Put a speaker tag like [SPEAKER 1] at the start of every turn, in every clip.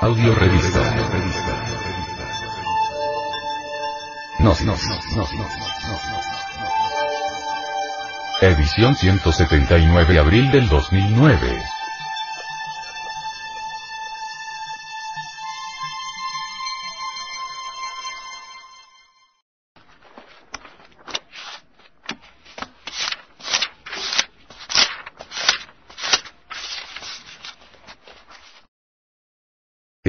[SPEAKER 1] Audio revista. No, no, no, no, no, Edición 179 abril del 2009.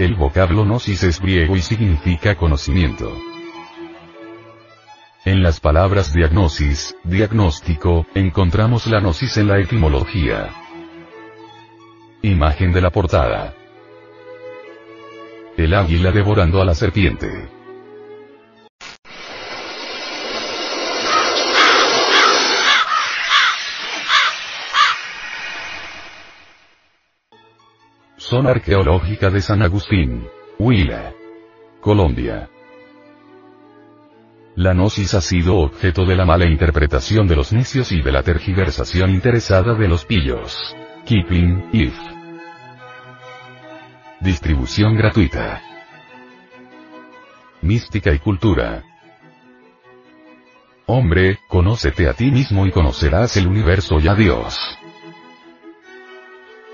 [SPEAKER 1] El vocablo gnosis es griego y significa conocimiento. En las palabras diagnosis, diagnóstico, encontramos la gnosis en la etimología. Imagen de la portada. El águila devorando a la serpiente. Zona Arqueológica de San Agustín. Huila. Colombia. La gnosis ha sido objeto de la mala interpretación de los necios y de la tergiversación interesada de los pillos. Keeping, if. Distribución gratuita. Mística y cultura. Hombre, conócete a ti mismo y conocerás el universo y a Dios.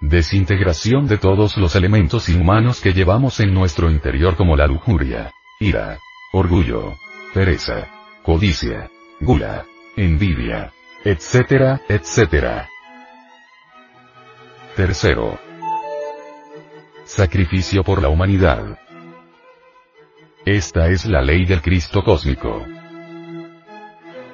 [SPEAKER 1] Desintegración de todos los elementos inhumanos que llevamos en nuestro interior como la lujuria, ira, orgullo, pereza, codicia, gula, envidia, etcétera, etcétera. Tercero. Sacrificio por la humanidad. Esta es la ley del Cristo cósmico.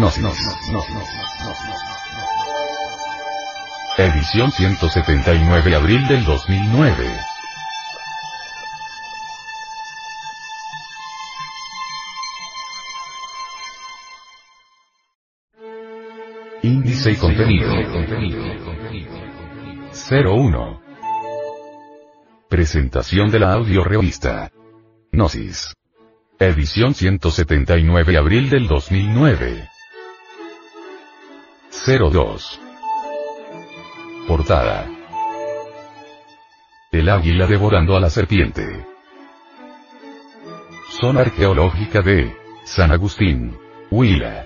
[SPEAKER 1] No, no, no, no, no. Edición 179 abril del 2009. Índice y contenido. 01. Presentación de la audio revista. Gnosis. Edición 179 abril del 2009. 02. Portada. El águila devorando a la serpiente. Zona arqueológica de San Agustín, Huila,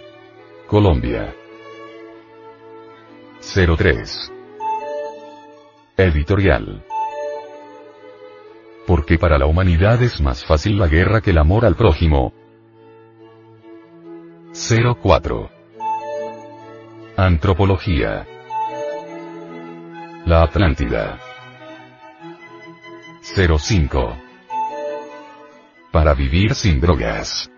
[SPEAKER 1] Colombia. 03. Editorial. Porque para la humanidad es más fácil la guerra que el amor al prójimo. 04. Antropología. La Atlántida. 05. Para vivir sin drogas.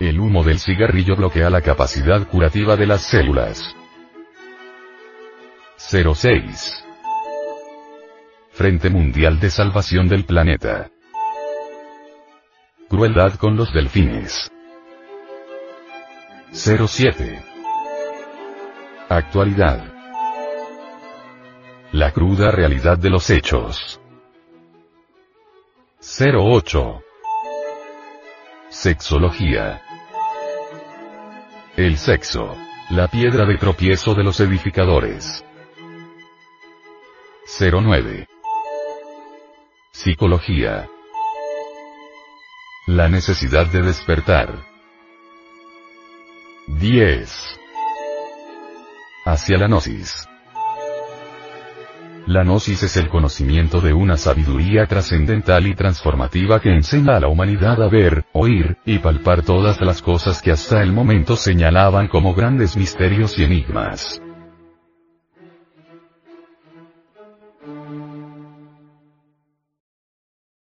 [SPEAKER 1] El humo del cigarrillo bloquea la capacidad curativa de las células. 06. Frente Mundial de Salvación del Planeta. Crueldad con los delfines. 07. Actualidad. La cruda realidad de los hechos. 08. Sexología. El sexo. La piedra de tropiezo de los edificadores. 09. Psicología. La necesidad de despertar. 10. Hacia la gnosis. La gnosis es el conocimiento de una sabiduría trascendental y transformativa que enseña a la humanidad a ver, oír, y palpar todas las cosas que hasta el momento señalaban como grandes misterios y enigmas.